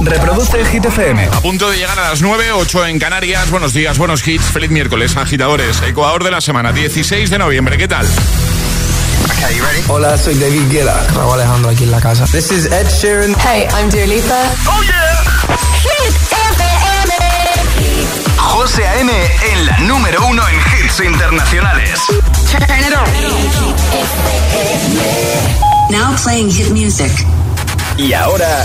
Reproduce el Hit FM. A punto de llegar a las 9, 8 en Canarias. Buenos días, buenos hits. Feliz miércoles, agitadores. Ecuador de la semana, 16 de noviembre. ¿Qué tal? Hola, soy David Guetta. Raúl Alejandro aquí en la casa. This is Ed Sheeran. Hey, I'm Dua Lipa. ¡Oh, yeah! Hit FM. José A.M. en la número uno en hits internacionales. Turn it on. Now playing hit music. Y ahora...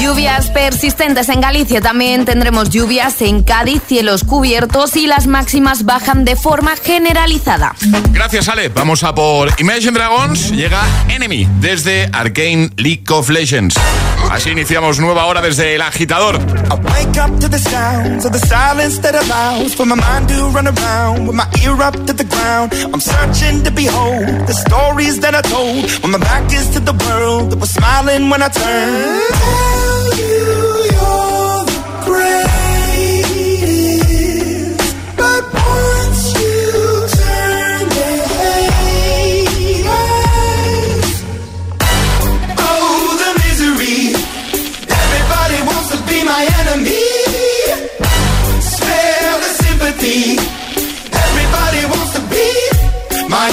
Lluvias persistentes en Galicia, también tendremos lluvias en Cádiz, cielos cubiertos y las máximas bajan de forma generalizada. Gracias, Ale. Vamos a por Imagine Dragons. Llega Enemy desde Arcane League of Legends. Así iniciamos nueva hora desde el agitador. Stories that I told when my back is to the world that was smiling when I turned.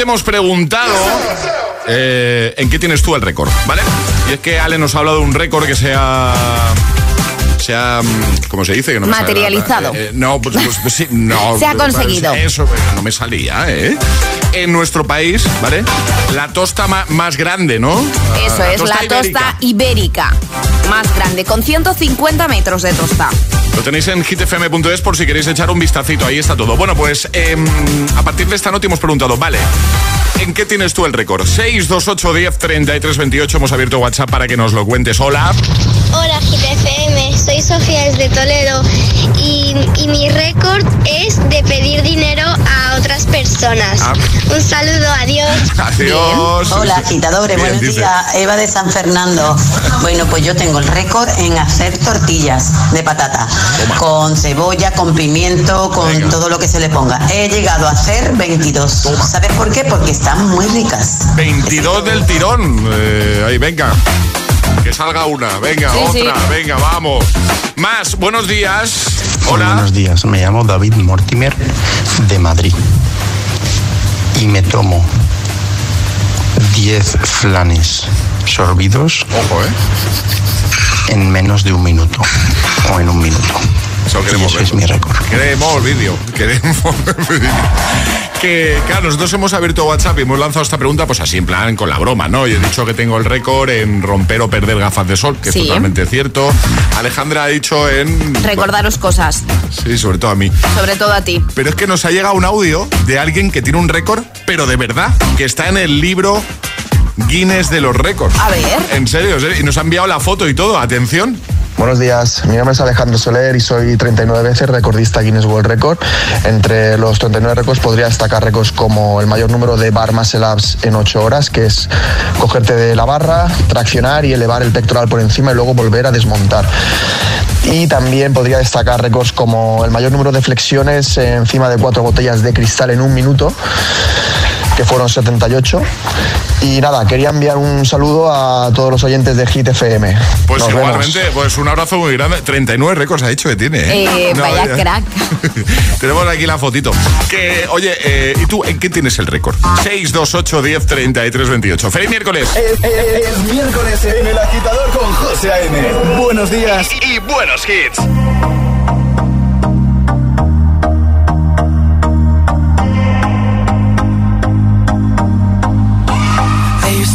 te hemos preguntado eh, en qué tienes tú el récord, ¿vale? Y es que Ale nos ha hablado de un récord que sea se ha, ¿cómo se dice? Que no me sale Materializado. eh, no, pues, pues, pues sí, no. Se ha pues, conseguido. Eso, pues, no me salía, ¿eh? En nuestro país, ¿vale? La tosta más grande, ¿no? Eso es, la tosta ibérica más grande, con 150 metros de tosta. Lo tenéis en hitfm.es por si queréis echar un vistacito, ahí está todo. Bueno, pues em, a partir de esta nota hemos preguntado, vale, ¿en qué tienes tú el récord? 628 10 33 28, hemos abierto WhatsApp para que nos lo cuentes. Hola. Hola GTFM, soy Sofía desde Toledo y, y mi récord es de pedir dinero a otras personas. Ah. Un saludo, adiós. Adiós. Hola, agitadores, Bien, buenos dice. días. Eva de San Fernando. Bueno, pues yo tengo el récord en hacer tortillas de patata. Con cebolla, con pimiento, con Venga. todo lo que se le ponga. He llegado a hacer 22. ¿Sabes por qué? Porque están muy ricas. 22 del tirón. Eh, ahí, venga. Que salga una, venga, Sí, otra, sí. venga, vamos. Más, buenos días. Hola. Buenos días, me llamo David Mortimer de Madrid y me tomo 10 flanes sorbidos Ojo, ¿eh? en menos de un minuto o en un minuto. Queremos eso es mi récord. Queremos vídeo, queremos vídeo. Que, claro, nosotros hemos abierto WhatsApp y hemos lanzado esta pregunta, pues así en plan con la broma, ¿no? Yo he dicho que tengo el récord en romper o perder gafas de sol, que Sí. es totalmente cierto. Alejandra ha dicho en. Recordaros cosas, Sí, sobre todo a mí. sobre todo a ti. Pero es que nos ha llegado un audio de alguien que tiene un récord, pero de verdad, que está en el libro Guinness de los récords. A ver. En serio, en serio. y nos ha enviado la foto y todo. Atención. Buenos días, mi nombre es Alejandro Soler y soy 39 veces recordista Guinness World Record. Entre los 39 récords podría destacar récords como el mayor número de bar muscle ups en 8 horas, que es cogerte de la barra, traccionar y elevar el pectoral por encima y luego volver a desmontar. Y también podría destacar récords como el mayor número de flexiones encima de cuatro botellas de cristal en un minuto que fueron 78. Y nada, quería enviar un saludo a todos los oyentes de Hit FM. Pues Nos vemos. igualmente, pues un abrazo muy grande. 39 récords ha dicho que tiene. ¿eh? Eh, vaya ya. crack. Tenemos aquí la fotito. Que, oye, eh, ¿y tú en qué tienes el récord? 628 10 33 28. ¡Feliz miércoles! Es, es- es miércoles en el agitador con José A.M. Buenos días y, y buenos hits.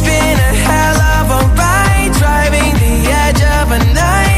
It's been a hell of a ride, driving the edge of a knife.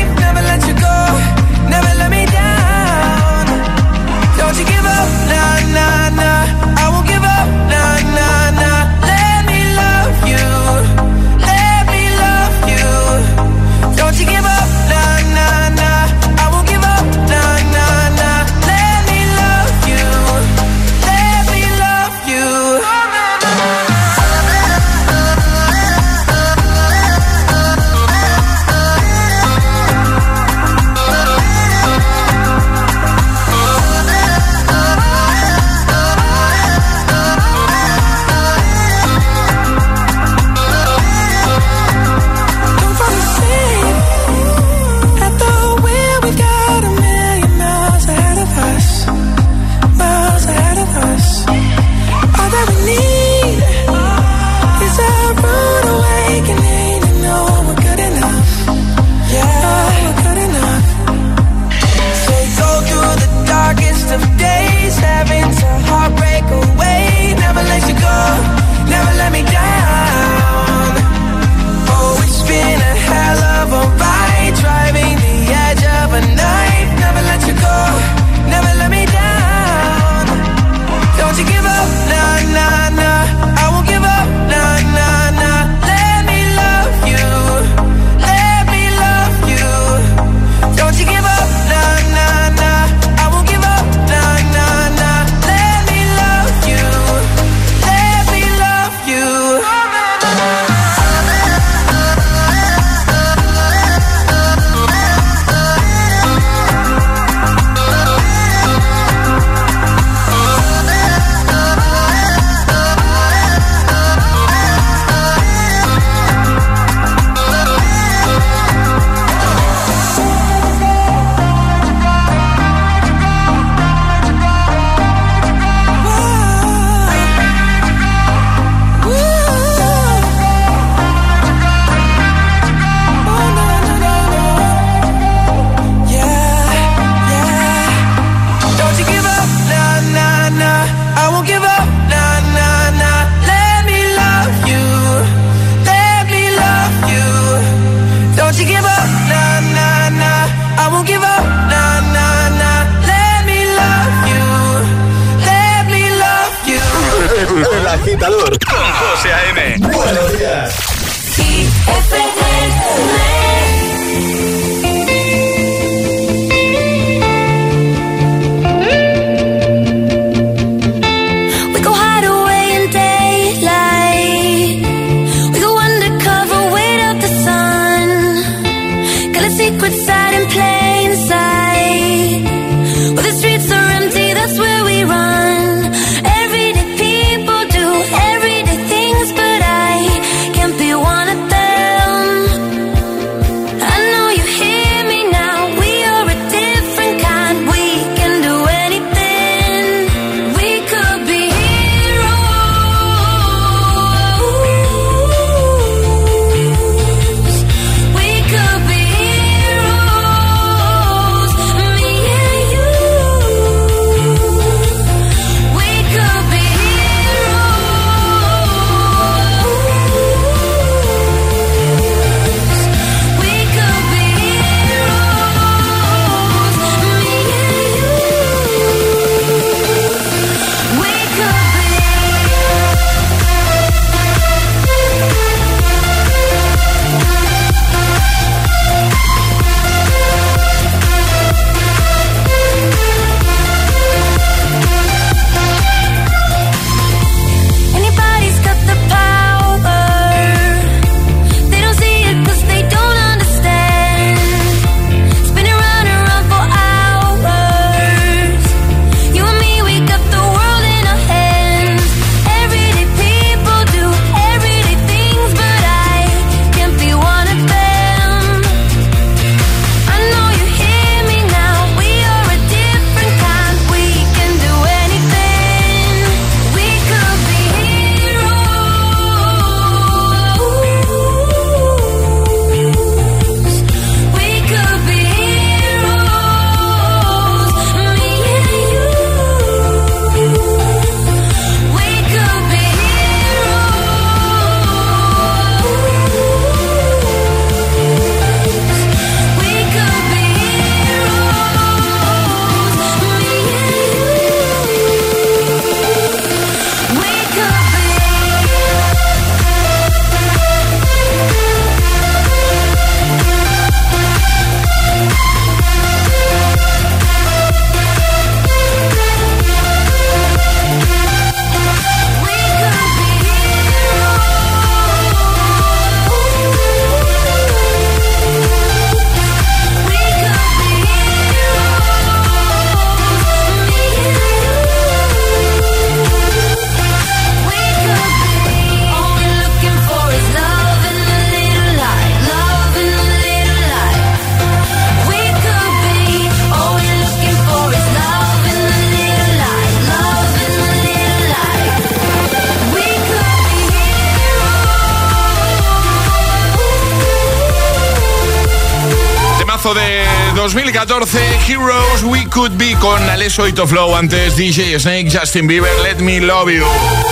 Con Alesso y Flow, antes DJ Snake, Justin Bieber, Let Me Love You.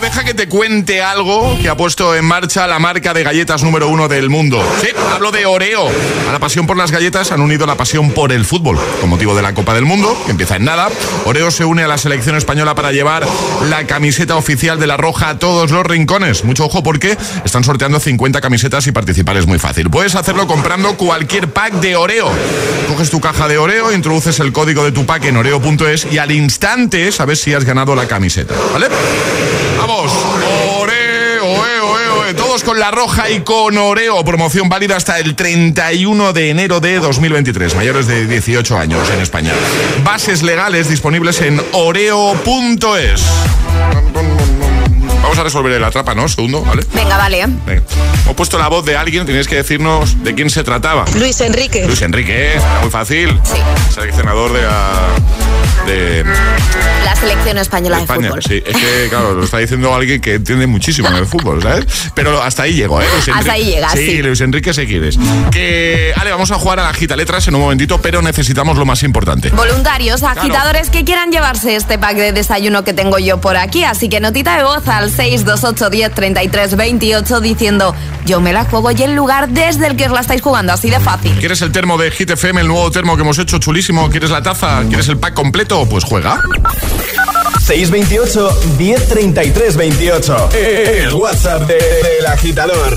Deja que te cuente algo que ha puesto en marcha la marca de galletas número uno del mundo. Hablo de Oreo. A la pasión por las galletas han unido la pasión por el fútbol. Con motivo de la Copa del Mundo, que empieza en nada, Oreo se une a la selección española para llevar la camiseta oficial de la Roja a todos los rincones. Mucho ojo porque están sorteando 50 camisetas y participar es muy fácil. Puedes hacerlo comprando cualquier pack de Oreo. Coges tu caja de Oreo, introduces el código de tu pack en oreo.es y al instante sabes si has ganado la camiseta. ¿Vale? Con la roja y con Oreo. Promoción válida hasta el 31 de enero de 2023. Mayores de 18 años en España. Bases legales disponibles en oreo.es. Vamos a resolver la trapa, ¿no? Segundo, ¿vale? Venga, vale. Venga. Hemos puesto la voz de alguien, tenéis que decirnos de quién se trataba. Luis Enrique. Luis Enrique, ¿eh? muy fácil. Sí. Seleccionador de la. De La selección española de España, fútbol. sí. Es que, claro, lo está diciendo alguien que entiende muchísimo en el fútbol, ¿sabes? Pero hasta ahí llego, ¿eh? Luis Hasta ahí llegas, Sí, sí. Luis Enrique, si quieres. Que, Ale, vamos a jugar a la gita letras en un momentito, pero necesitamos lo más importante. Voluntarios, agitadores que quieran llevarse este pack de desayuno que tengo yo por aquí. Así que notita de voz al 628 10 33 28 diciendo yo me la juego y el lugar desde el que os la estáis jugando. Así de fácil. ¿Quieres el termo de Hit FM, el nuevo termo que hemos hecho, chulísimo? ¿Quieres la taza? ¿Quieres el pack completo? Pues juega. 628 1033 28. El WhatsApp de- del agitador.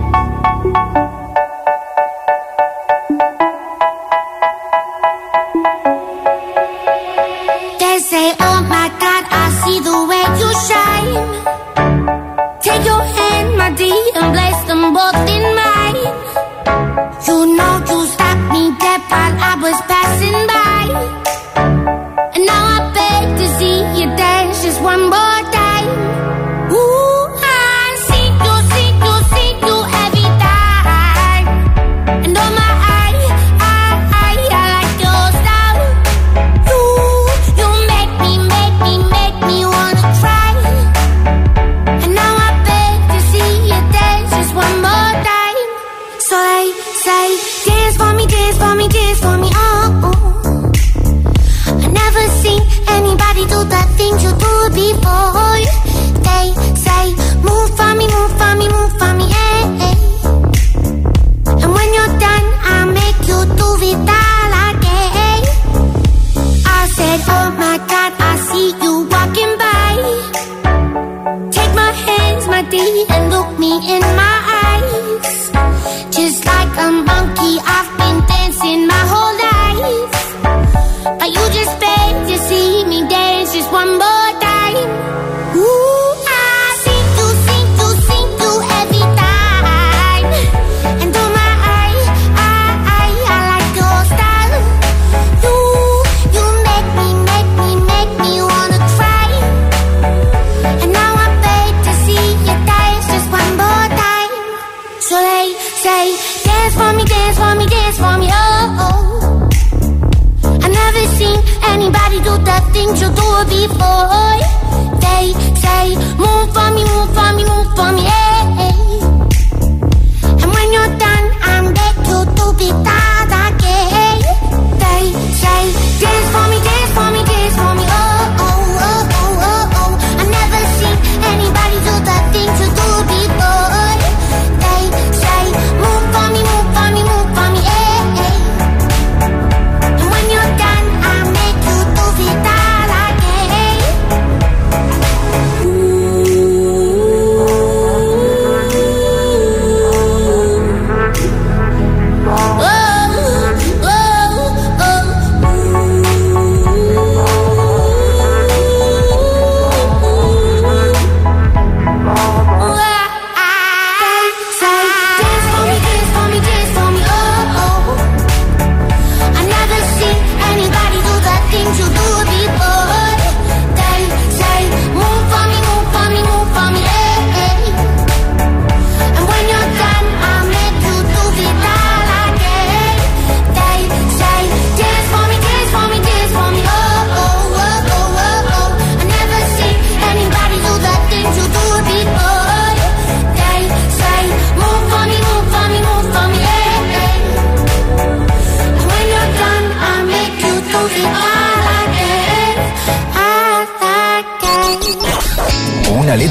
They say, dance for me, dance for me, dance for me, oh. oh. I never seen anybody do the things you do before. They say, move for me, move for me, move for me, eh. eh. And when you're done, I'm back to do it all again. They say, dance for me, dance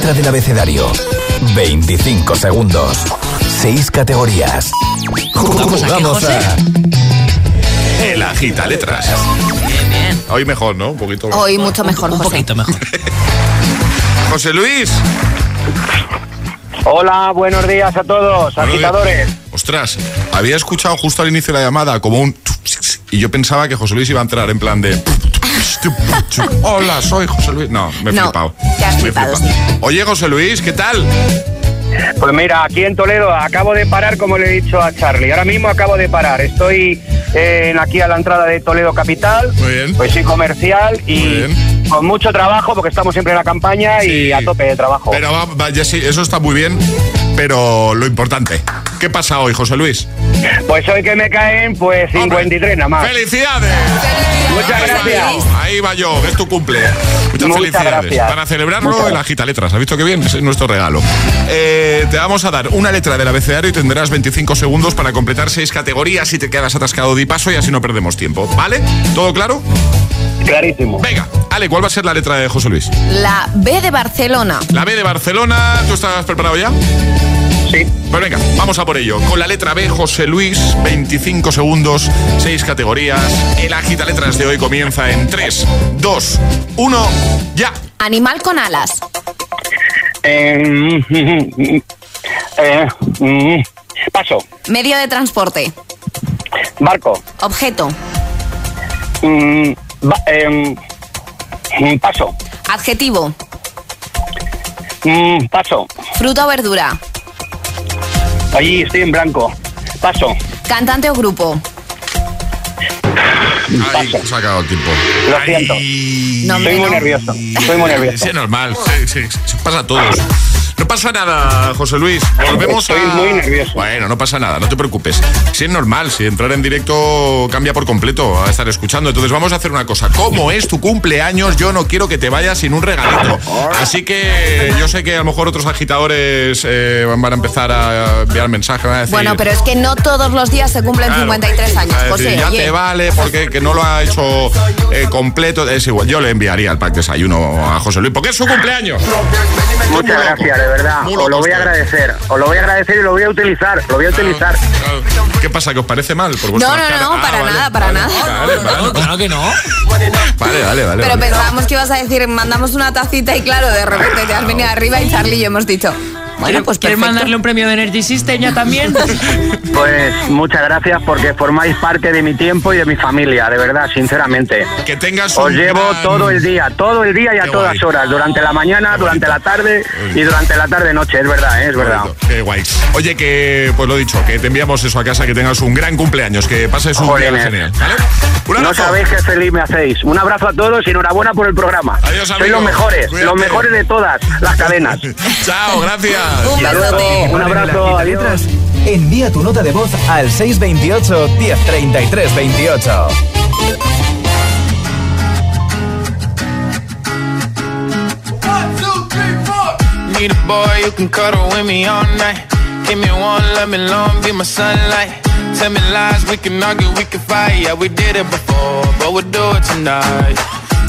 letra del abecedario. 25 segundos. 6 categorías. ¿Jugamos a qué, Jugamos José? a... El agita letras. Hoy mejor, ¿no? Un poquito más. Hoy mucho mejor, José. Un poquito mejor. José Luis. Hola, buenos días a todos, Buenos agitadores. días. Ostras, había escuchado justo al inicio de la llamada como un... Y yo pensaba que José Luis iba a entrar en plan de... Hola, soy José Luis. No, me he No, flipado. te has. Oye, José Luis, ¿qué tal? Pues mira, aquí en Toledo acabo de parar, como le he dicho a Charlie. Ahora mismo acabo de parar. Estoy eh, aquí a la entrada de Toledo Capital. Muy bien. Pues sí, comercial y con mucho trabajo porque estamos siempre en la campaña y a tope de trabajo. Pero va, va, ya sí, eso está muy bien, pero lo importante. ¿Qué pasa hoy, José Luis? Pues hoy que me caen, pues 53 nada más. ¡Felicidades! Muchas gracias. Ahí va yo, es tu cumple. Muchas, Muchas felicidades. gracias. Para celebrarlo, Muchas el agita letras. ¿Has visto qué bien? Es nuestro regalo. Eh, te vamos a dar una letra del abecedario y tendrás 25 segundos para completar seis categorías y te quedas atascado de paso y así no perdemos tiempo. ¿Vale? ¿Todo claro? Clarísimo. Venga, Ale, ¿cuál va a ser la letra de José Luis? La B de Barcelona. La B de Barcelona. ¿Tú estás preparado ya? Sí. Pues venga, vamos a por ello. Con la letra B, José Luis, 25 segundos, 6 categorías. El agita letras de hoy comienza en 3, 2, 1, ya. Animal con alas. Eh, eh, mm, paso. Medio de transporte. Barco. Objeto. Mm, ba- em, mm, paso. Adjetivo. Mm, paso. Fruta o verdura. Allí estoy en blanco. Paso. Cantante o grupo. Ay, se ha acabado el tiempo. Lo siento. No, Estoy muy nervioso. Estoy muy nervioso. Sí, es normal. Sí, sí, sí, sí, pasa a todos. No pasa nada, José Luis. Volvemos Estoy a. muy nervioso. Bueno, no pasa nada, no te preocupes. Si es normal, si entrar en directo cambia por completo a estar escuchando. Entonces vamos a hacer una cosa. Como es tu cumpleaños, yo no quiero que te vayas sin un regalito. Así que yo sé que a lo mejor otros agitadores eh, van a empezar a enviar mensajes. van a decir, Bueno, pero es que no todos los días se cumplen Claro. 53 años, decir, José. ya oye. te vale porque que no lo ha hecho eh, completo. Es igual, yo le enviaría el pack desayuno a José Luis porque es su cumpleaños. Muchas gracias, de verdad. Muy Os lo voy a agradecer. Os lo voy a agradecer y lo voy a utilizar. Lo voy a utilizar. Claro. ¿Qué pasa? ¿Que os parece mal? Por No, no, no, Ah, para vale, nada, para vale, nada. Vale, vale. Claro que no. Vale, vale, vale. Pero vale. pensábamos que ibas a decir, mandamos una tacita y claro, de repente te has venido arriba y Charlie y yo hemos dicho, bueno, pues ¿Quieres perfecto. mandarle un premio de Energy System ya también? Pues muchas gracias porque formáis parte de mi tiempo y de mi familia, de verdad, sinceramente. Que tengas Os un llevo gran- todo el día, todo el día y a Qué todas guay. horas, durante la mañana, durante la tarde y durante la tarde-noche, es verdad, ¿eh? es verdad. Qué guay. Oye, que pues lo dicho, que te enviamos eso a casa, que tengas un gran cumpleaños, que pases un día Jolines. genial. ¿Vale? Un No sabéis qué feliz me hacéis. Un abrazo a todos y enhorabuena por el programa. Adiós, Sois amigo. los mejores, Cuídate. los mejores de todas las cadenas. Chao, gracias. Un besote. un abrazo, adiós. Letras, envía tu nota de voz al 628 1033 28. Need a boy who can cuddle with me all night. Give me one, let me long, be my sunlight. Tell me lies, we can argue, we can fight. Yeah, we did it before, but we'll do it tonight.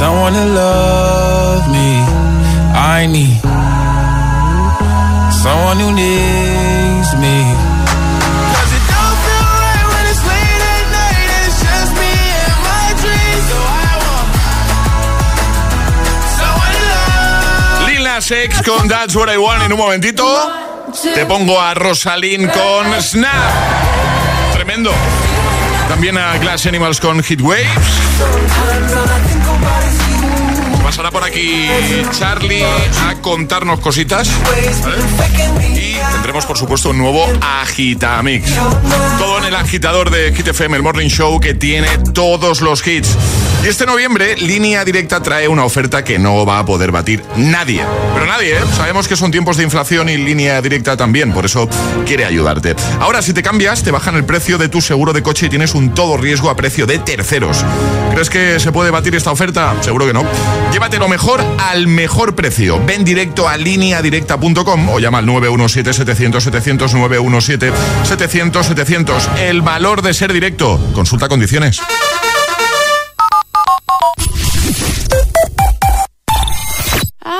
someone to love me. I need someone who needs me. So I want someone love. Lil Nas X con That's What I Want en un momentito. Te pongo a Rosalind con Snap. Tremendo. También a Glass Animals con Heat Waves. Pasará por aquí Charlie a contarnos cositas. Y tendremos, por supuesto, un nuevo Agitamix. Todo en el agitador de Hit FM, el Morning Show que tiene todos los hits. Y este noviembre, Línea Directa trae una oferta que no va a poder batir nadie. Pero nadie, ¿eh? Sabemos que son tiempos de inflación y Línea Directa también, por eso quiere ayudarte. Ahora, si te cambias, te bajan el precio de tu seguro de coche y tienes un todo riesgo a precio de terceros. ¿Crees que se puede batir esta oferta? Seguro que no. Llévate lo mejor al mejor precio. Ven directo a lineadirecta.com o llama al 917-700-700, 917-700-700. El valor de ser directo. Consulta condiciones.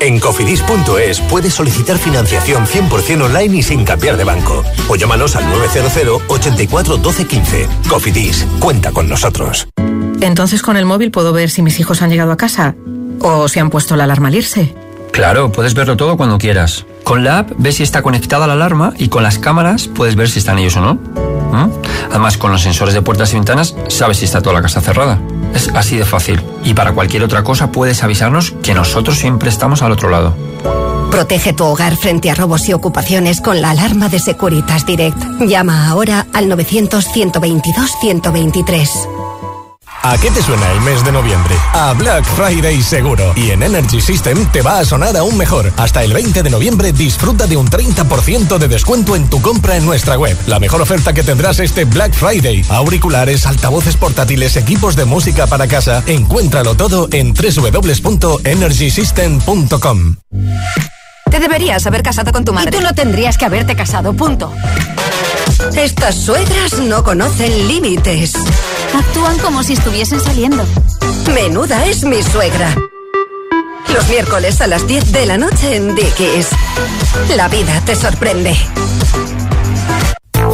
En cofidis.es puedes solicitar financiación 100% online y sin cambiar de banco. O llámanos al 900 84 12 15. Cofidis, cuenta con nosotros. Entonces con el móvil puedo ver si mis hijos han llegado a casa o si han puesto la alarma al irse. Claro, puedes verlo todo cuando quieras. Con la app ves si está conectada la alarma y con las cámaras puedes ver si están ellos o no. Además, con los sensores de puertas y ventanas sabes si está toda la casa cerrada. Es así de fácil. Y para cualquier otra cosa puedes avisarnos que nosotros siempre estamos al otro lado. Protege tu hogar frente a robos y ocupaciones con la alarma de Securitas Direct. Llama ahora al 900-122-123. ¿A qué te suena el mes de noviembre? A Black Friday seguro. Y en Energy System te va a sonar aún mejor. Hasta el 20 de noviembre disfruta de un 30% de descuento en tu compra en nuestra web. La mejor oferta que tendrás este Black Friday. Auriculares, altavoces portátiles, equipos de música para casa. Encuéntralo todo en www.energysystem.com. Te deberías haber casado con tu madre. Y tú no tendrías que haberte casado, punto. Estas suegras no conocen límites. Actúan como si estuviesen saliendo. Menuda es mi suegra. Los miércoles a las 10 de la noche en Dickies. La vida te sorprende.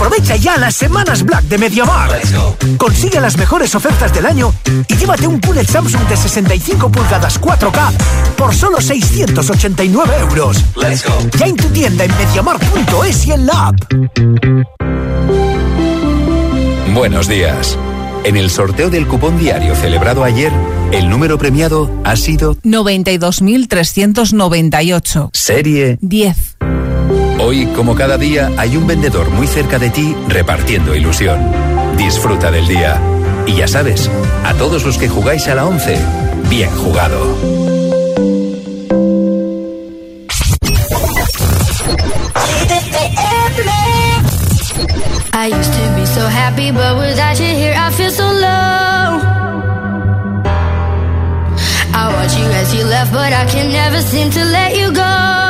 Aprovecha ya las semanas Black de MediaMarkt. Consigue las mejores ofertas del año y llévate un QLED Samsung de 65 pulgadas 4K por solo 689 euros. Ya en tu tienda en MediaMarkt.es y en la app. Buenos días. En el sorteo del cupón diario celebrado ayer, el número premiado ha sido 92.398. Serie 10. Hoy, como cada día, hay un vendedor muy cerca de ti repartiendo ilusión. Disfruta del día. Y ya sabes, a todos los que jugáis a la 11, bien jugado. I used to be so happy, but without you here, I feel so low. I watch you as you left, but I can never seem to let you go.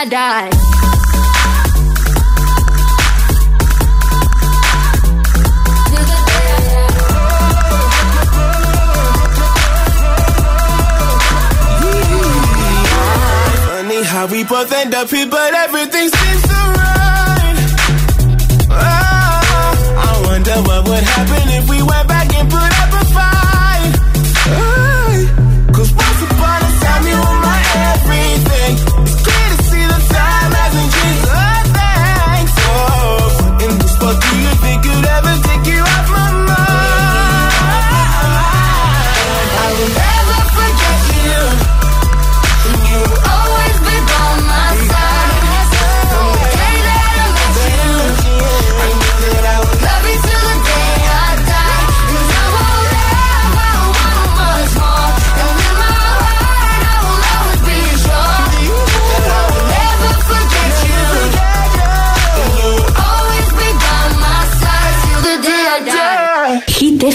I die. Funny how we both end up here, but everything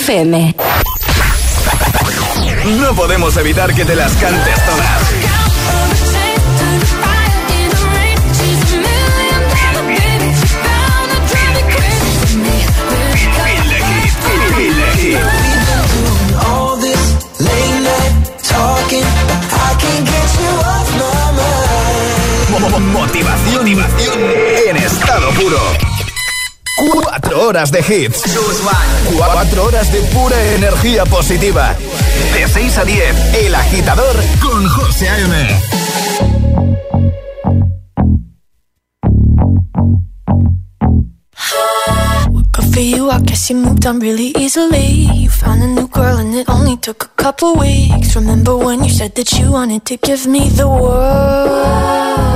FM. No podemos evitar que te las cantes todas. Motivación, motivación en estado puro. Cuatro horas de hits. Cuatro horas de pura energía positiva. De 6 a 10, El Agitador con José A.M. For you, I guess you moved on really easily. You found a new girl and it only took a couple weeks. Remember when you said that you wanted to give me the world?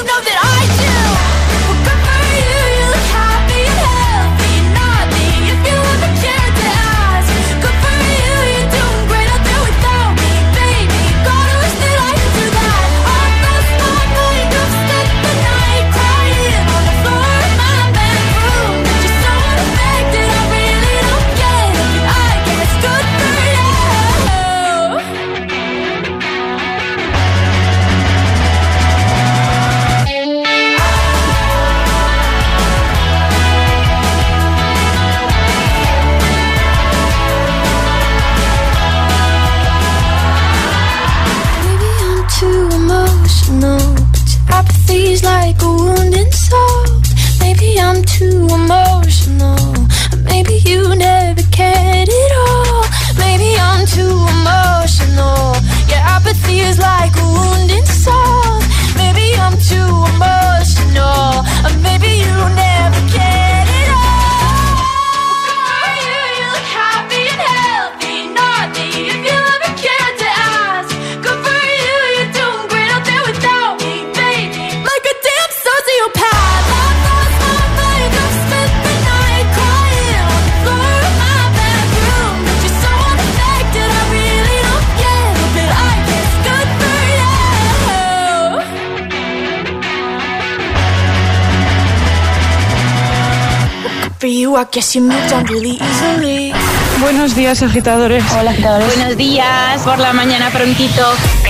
I guess you moved on really easily. Buenos días, agitadores. Hola, agitadores. Buenos días, por la mañana prontito.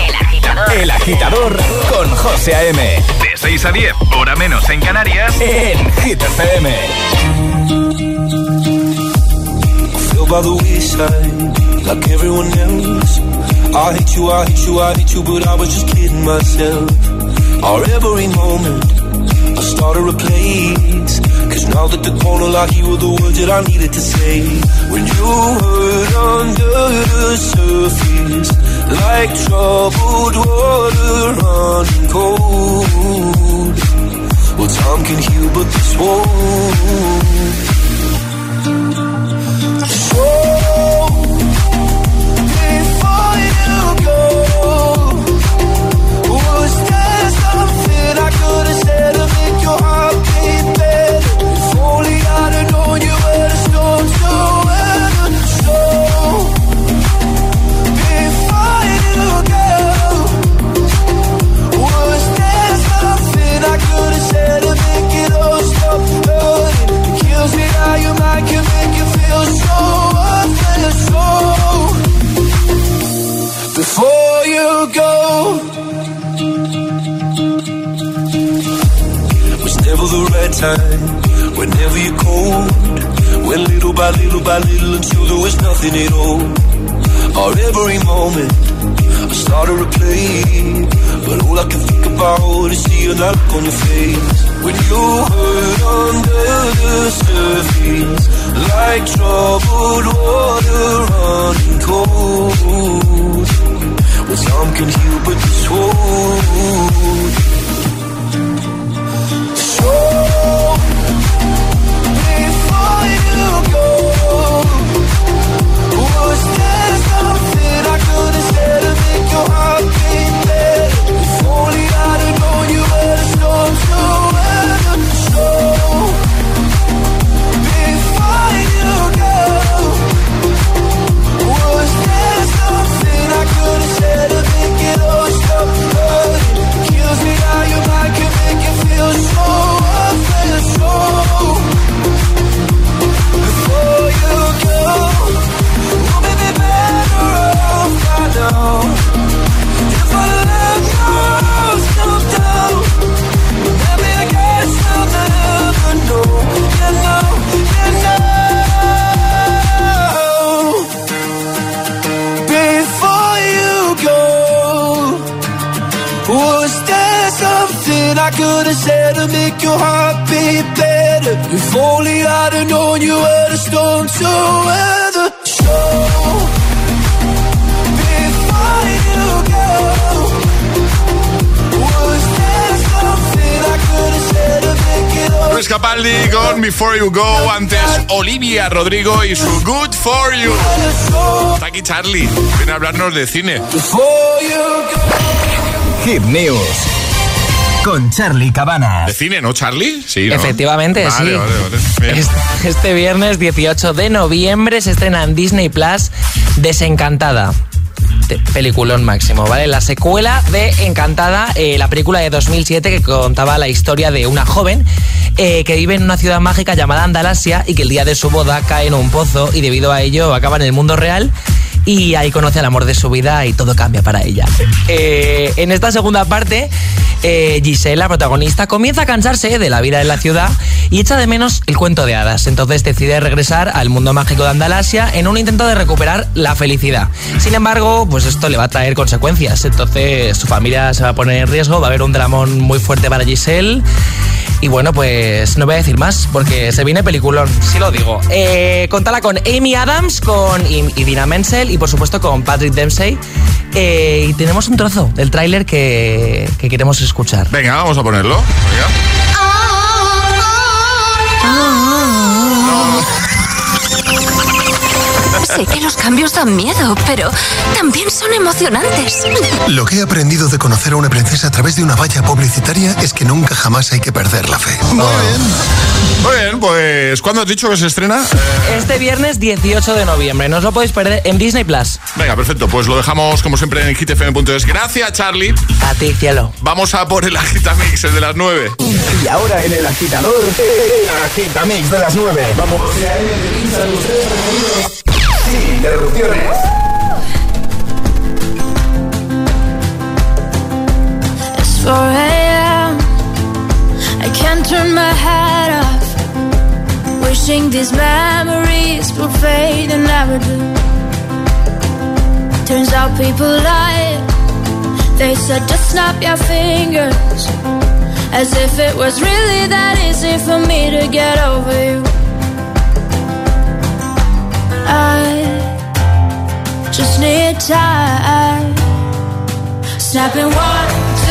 El agitador. El agitador con José A.M. De 6 a 10, hora menos en Canarias, en Hit FM. by the wayside like everyone else. I hate you, I hate you, I hate you, but I was just kidding myself. Our every moment, I started a place. Cause now that the corner lock, you were the words that I needed to say. When you hurt under the surface, like troubled water running cold. Well, time can heal, but this won't. Could have said to make your heart beat better? If only I'd have known you were the storm to weather. So, before you go, was there something I could have said to make it all? Luis Capaldi con Before You Go, antes Olivia Rodrigo y su Good For You. Está aquí Charlie, viene a hablarnos de cine. Hit News con Charlie Cabanas. ¿De cine, no, Charlie? Sí, ¿no? Efectivamente, Vale, sí. Vale, vale. Este, este viernes 18 de noviembre se estrena en Disney Plus Desencantada. Peliculón máximo, ¿vale? La secuela de Encantada, eh, la película de 2007 que contaba la historia de una joven eh, que vive en una ciudad mágica llamada Andalasia y que el día de su boda cae en un pozo y debido a ello acaba en el mundo real y ahí conoce al amor de su vida y todo cambia para ella. Eh, en esta segunda parte, eh, Giselle, la protagonista, comienza a cansarse de la vida en la ciudad y echa de menos el cuento de hadas. Entonces decide regresar al mundo mágico de Andalasia en un intento de recuperar la felicidad. Sin embargo, pues esto le va a traer consecuencias. Entonces su familia se va a poner en riesgo, va a haber un dramón muy fuerte para Giselle. Y bueno, pues no voy a decir más porque se viene peliculón, sí lo digo. Eh, contala con Amy Adams con y, y Dina Menzel y por supuesto con Patrick Dempsey. Eh, y tenemos un trozo del tráiler que, que queremos escuchar. Venga, vamos a ponerlo. Sé que los cambios dan miedo, pero también son emocionantes. Lo que he aprendido de conocer a una princesa a través de una valla publicitaria es que nunca jamás hay que perder la fe. Muy bien. Muy bien, pues ¿cuándo has dicho que se estrena? Este viernes 18 de noviembre, no os lo podéis perder en Disney Plus. venga, perfecto, pues lo dejamos como siempre en hitfm.es. Gracias, Charlie. A ti, cielo. Vamos a por el Agitamix, el de las 9. Y ahora en el agitador, el agitamix de las 9. Vamos. Sin interrupciones. It's 4 a.m. I can't turn my head off. Wishing these memories would fade and never do. Turns out people lie. They said just snap your fingers. As if it was really that easy for me to get over you. I just need time. Snapping one, two.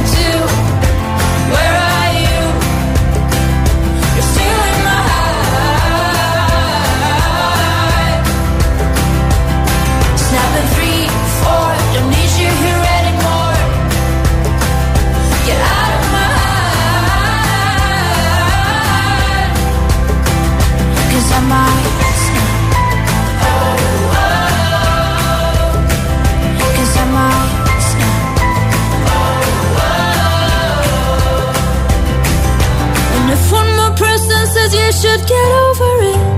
should get over it.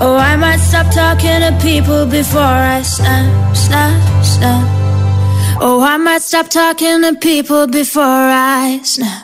Oh, I might stop talking to people before I snap, snap, snap. Oh, I might stop talking to people before I snap.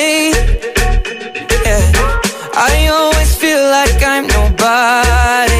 Yeah. I always feel like I'm nobody.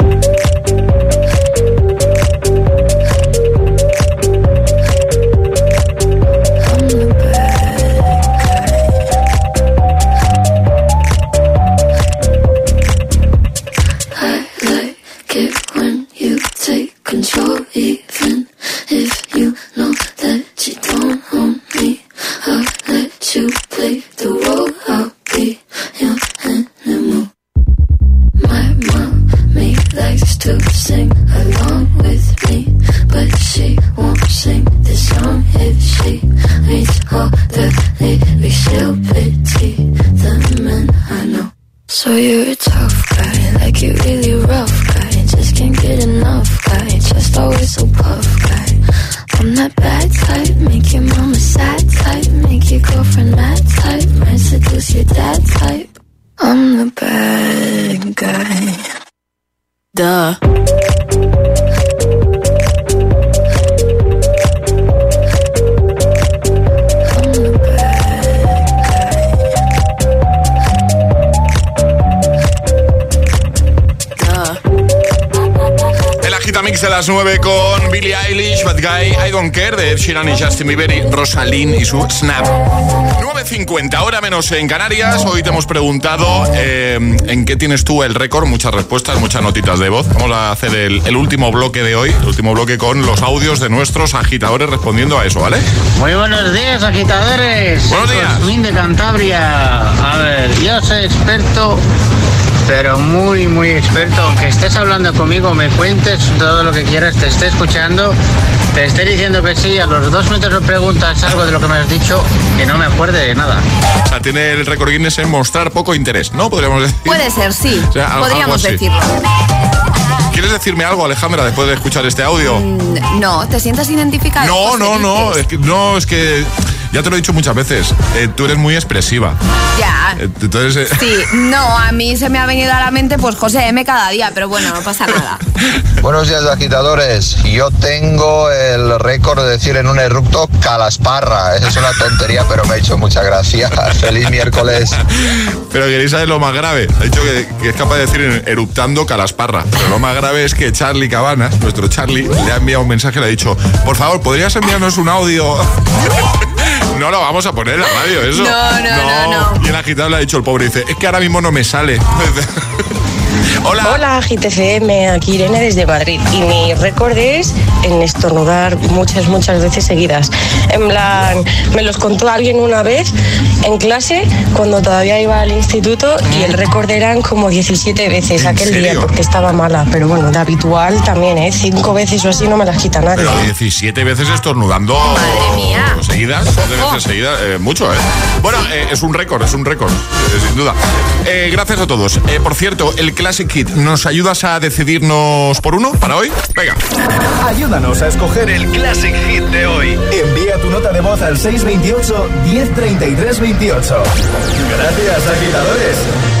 Sheeran y Justin Bieber y Rosalind y su Snap. 9.50, hora menos en Canarias. Hoy te hemos preguntado eh, en qué tienes tú el récord. Muchas respuestas, muchas notitas de voz. Vamos a hacer el, el último bloque de hoy, el último bloque con los audios de nuestros agitadores respondiendo a eso, ¿vale? Muy buenos días, agitadores. Buenos días. De Cantabria. A ver, yo soy experto, pero muy, muy experto. Aunque estés hablando conmigo, me cuentes todo lo que quieras, te esté escuchando, te esté diciendo que sí, a los dos metros me preguntas algo de lo que me has dicho, que no me acuerde de nada. O sea, tiene el récord Guinness en mostrar poco interés, ¿no? Podríamos decir. Puede ser, sí. O sea, Podríamos decirlo. ¿Quieres decirme algo, Alejandra, después de escuchar este audio? Mm, No, ¿te sientes identificado? No, no, no, dices? es que, no, es que ya te lo he dicho muchas veces. eh, tú eres muy expresiva. Ya. Eh, Entonces, eh, Sí, no, a mí se me ha venido a la mente pues José M cada día, pero bueno, no pasa nada. Buenos días, agitadores. Yo tengo el récord de decir en un erupto calasparra. Es una tontería, pero me ha hecho mucha gracia. Feliz miércoles. pero queréis saber lo más grave. Ha dicho que, que es capaz de decir en- eruptando calasparra. Pero lo más grave es que Charlie Cabanas, nuestro Charlie, le ha enviado un mensaje y le ha dicho, por favor, ¿podrías enviarnos un audio? No lo vamos a poner en la radio, eso. No, no, no, no. Y el agitador le ha dicho el pobre, dice, es que ahora mismo no me sale. Hola. Hola, GTCM, aquí Irene desde Madrid. Y mi récord es en estornudar muchas, muchas veces seguidas. En plan, me los contó alguien una vez en clase cuando todavía iba al instituto y el récord eran como 17 veces aquel día porque estaba mala. Pero bueno, de habitual también, ¿eh? Cinco veces o así no me las quita nadie. Pero 17 veces estornudando. Madre mía. Seguidas, 12 veces seguidas. eh, mucho, ¿eh? Bueno, eh, es un récord, es un récord, eh, sin duda. Eh, gracias a todos. Eh, por cierto, el Classic Kit, ¿nos ayudas a decidirnos por uno para hoy? Venga. Ayúdanos a escoger el Classic Hit de hoy. Envía tu nota de voz al 628 1033 28. Gracias, agitadores.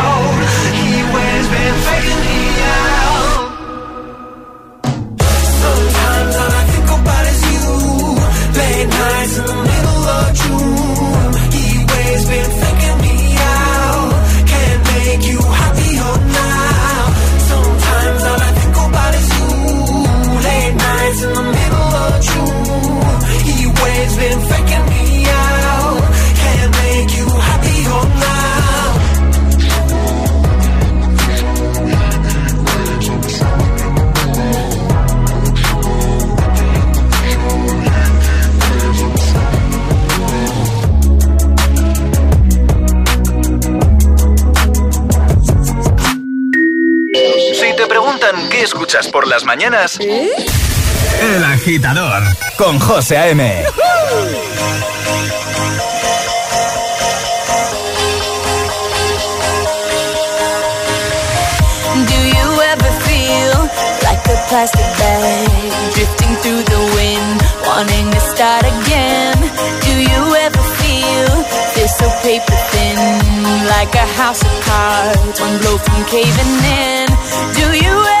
Mañanas, El Agitador con José A.M. Do you ever feel like a plastic bag drifting through the wind, wanting to start again? Do you ever feel this so paper thin, like a house of cards, one blow from caving in? Do you ever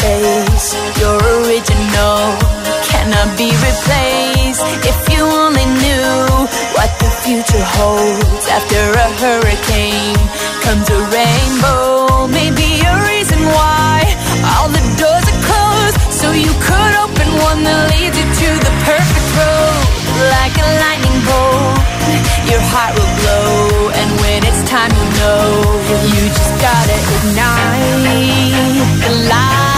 space. You're original, cannot be replaced. If you only knew what the future holds after a hurricane comes a rainbow. Maybe a reason why all the doors are closed, so you could open one that leads you to the perfect road. Like a lightning bolt, your heart will glow, and when it's time, you know you just gotta ignite the light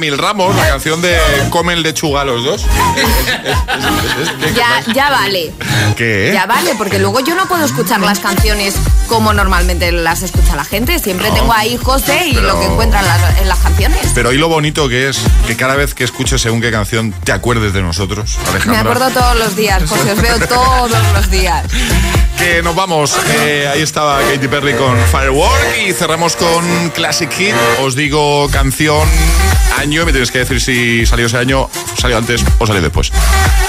Emil Ramos, la canción de Comen lechuga los dos. Ya, ya vale. ¿Qué? Ya vale, porque luego yo no puedo escuchar las canciones como normalmente las escucha la gente. Siempre No, tengo ahí José y pero- lo que encuentran las- en las canciones. Pero hoy lo bonito que es que cada vez que escuches según qué canción te acuerdes de nosotros, Me Alejandra. acuerdo todos los días, José, os veo todos los días. Nos vamos. Eh, ahí estaba Katy Perry con Firework y cerramos con Classic Hit. Os digo canción, año me tienes que decir si salió ese año, salió antes o salió después.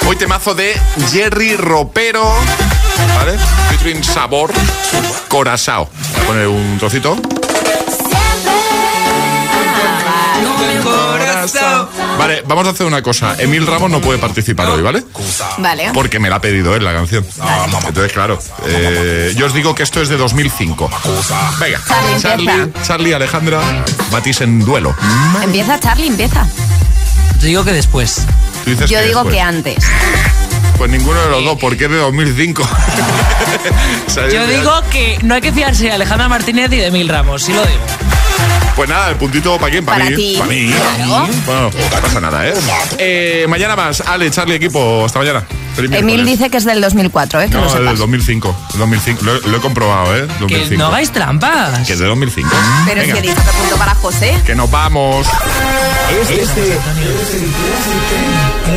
Hoy temazo de Jerry Ropero, ¿vale? Sabor, Corazao. Voy a poner un trocito. Vale, vamos a hacer una cosa. Emil Ramos no puede participar hoy, ¿vale? Vale. Porque me la ha pedido él la canción. Entonces, claro. eh, yo os digo que esto es de 2005. Venga, Charlie, Charlie. Charlie, Alejandra, batís en duelo. Empieza, Charlie, empieza. Yo digo que después. Tú dices Yo digo después. que antes. Pues ninguno de los dos, porque es de 2005. O sea, Yo digo que no hay que fiarse de Alejandra Martínez y de Mil Ramos, sí lo digo. Pues nada, el puntito para quién, para, Para mí. ti. Para mí. Claro. Bueno, no pasa nada, ¿eh? Eh, Mañana más. Ale, Charlie, equipo. Hasta mañana. Feliz Emil dice que es del 2004, ¿eh? Que No, es del sepas. 2005. el 2005. Lo, lo he comprobado, ¿eh? 2005. Que no hagáis trampas. Que es de 2005. Pero es Venga, que dice otro punto para José. que nos vamos. Este, este es el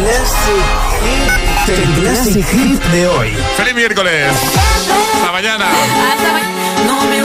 Classic Hit, el Classic Hit de hoy. ¡Feliz miércoles! ¡Hasta mañana! No meu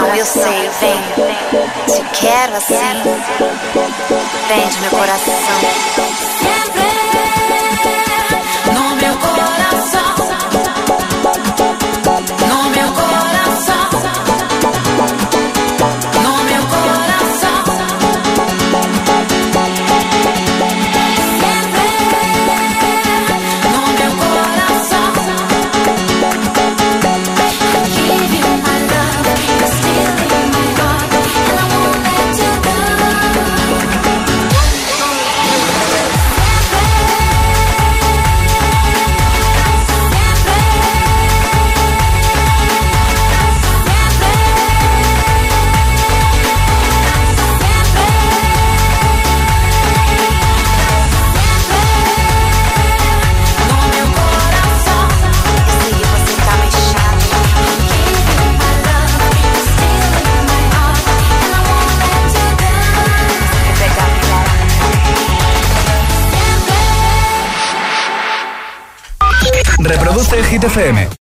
coração, eu sei, vem. FM.